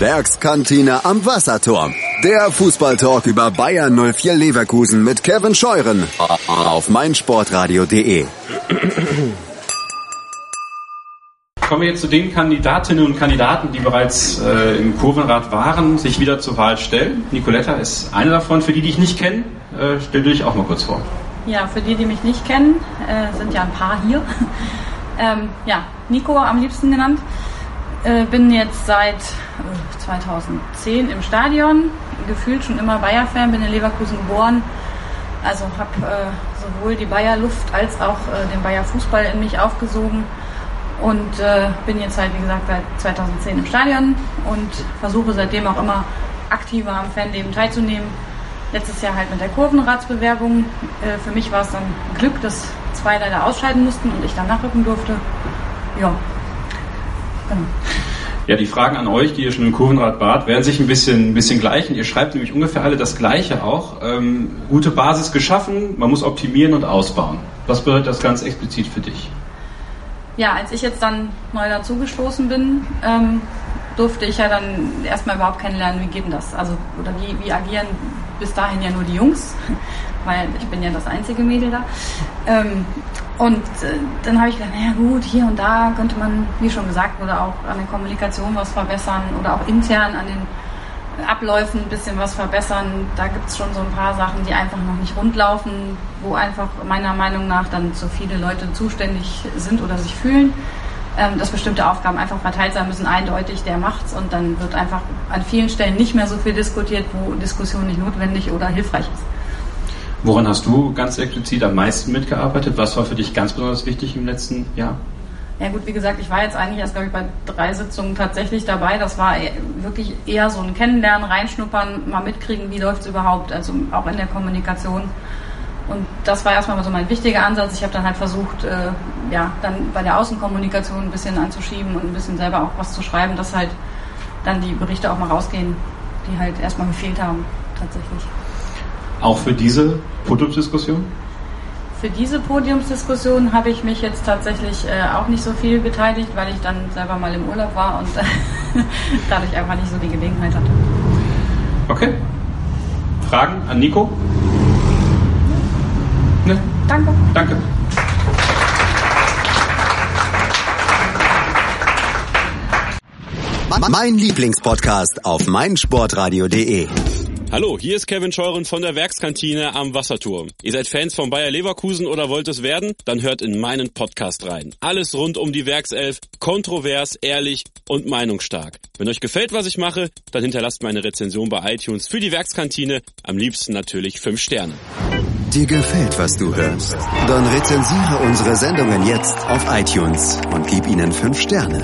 Werkskantine am Wasserturm. Der Fußballtalk über Bayern 04 Leverkusen mit Kevin Scheuren auf meinsportradio.de. Kommen wir jetzt zu den Kandidatinnen und Kandidaten, die bereits äh, im Kurvenrad waren, sich wieder zur Wahl stellen. Nicoletta ist eine davon. Für die, die ich nicht kenne, äh, stell du dich auch mal kurz vor. Ja, für die, die mich nicht kennen, äh, sind ja ein paar hier. ähm, ja, Nico am liebsten genannt. Äh, bin jetzt seit 2010 im Stadion, gefühlt schon immer Bayer-Fan, bin in Leverkusen geboren. Also habe äh, sowohl die Bayer-Luft als auch äh, den Bayer-Fußball in mich aufgesogen und äh, bin jetzt halt, wie gesagt, seit 2010 im Stadion und versuche seitdem auch immer aktiver am Fanleben teilzunehmen. Letztes Jahr halt mit der Kurvenratsbewerbung. Äh, für mich war es dann Glück, dass zwei leider ausscheiden mussten und ich dann nachrücken durfte. Ja, genau. Ja, die Fragen an euch, die ihr schon im Kurvenrad wart, werden sich ein bisschen, ein bisschen gleichen. Ihr schreibt nämlich ungefähr alle das Gleiche auch. Ähm, gute Basis geschaffen, man muss optimieren und ausbauen. Was bedeutet das ganz explizit für dich? Ja, als ich jetzt dann neu dazugestoßen bin, ähm, durfte ich ja dann erstmal überhaupt kennenlernen, wie geht denn das? Also, oder wie, wie agieren bis dahin ja nur die Jungs, weil ich bin ja das einzige Mädel da. Ähm, und äh, dann habe ich gedacht, naja gut, hier und da könnte man, wie schon gesagt wurde, auch an der Kommunikation was verbessern oder auch intern an den Abläufen ein bisschen was verbessern. Da gibt es schon so ein paar Sachen, die einfach noch nicht rund laufen, wo einfach meiner Meinung nach dann zu viele Leute zuständig sind oder sich fühlen. Ähm, dass bestimmte Aufgaben einfach verteilt sein müssen, eindeutig, der macht's und dann wird einfach an vielen Stellen nicht mehr so viel diskutiert, wo Diskussion nicht notwendig oder hilfreich ist. Woran hast du ganz explizit am meisten mitgearbeitet? Was war für dich ganz besonders wichtig im letzten Jahr? Ja gut, wie gesagt, ich war jetzt eigentlich erst, glaube ich, bei drei Sitzungen tatsächlich dabei. Das war e-, wirklich eher so ein Kennenlernen, reinschnuppern, mal mitkriegen, wie läuft es überhaupt, also auch in der Kommunikation. Und das war erstmal so mein wichtiger Ansatz. Ich habe dann halt versucht, äh, ja, dann bei der Außenkommunikation ein bisschen anzuschieben und ein bisschen selber auch was zu schreiben, dass halt dann die Berichte auch mal rausgehen, die halt erstmal gefehlt haben, tatsächlich. Auch für diese Podiumsdiskussion? Für diese Podiumsdiskussion habe ich mich jetzt tatsächlich äh, auch nicht so viel beteiligt, weil ich dann selber mal im Urlaub war und äh, dadurch einfach nicht so die Gelegenheit hatte. Okay. Fragen an Nico? Ne? Danke. Danke. Mein Lieblingspodcast auf meinsportradio.de. Hallo, hier ist Kevin Scheuren von der Werkskantine am Wasserturm. Ihr seid Fans von Bayer Leverkusen oder wollt es werden? Dann hört in meinen Podcast rein. Alles rund um die Werkself, kontrovers, ehrlich und meinungsstark. Wenn euch gefällt, was ich mache, dann hinterlasst meine Rezension bei iTunes für die Werkskantine. Am liebsten natürlich 5 Sterne. Dir gefällt, was du hörst? Dann rezensiere unsere Sendungen jetzt auf iTunes und gib ihnen 5 Sterne.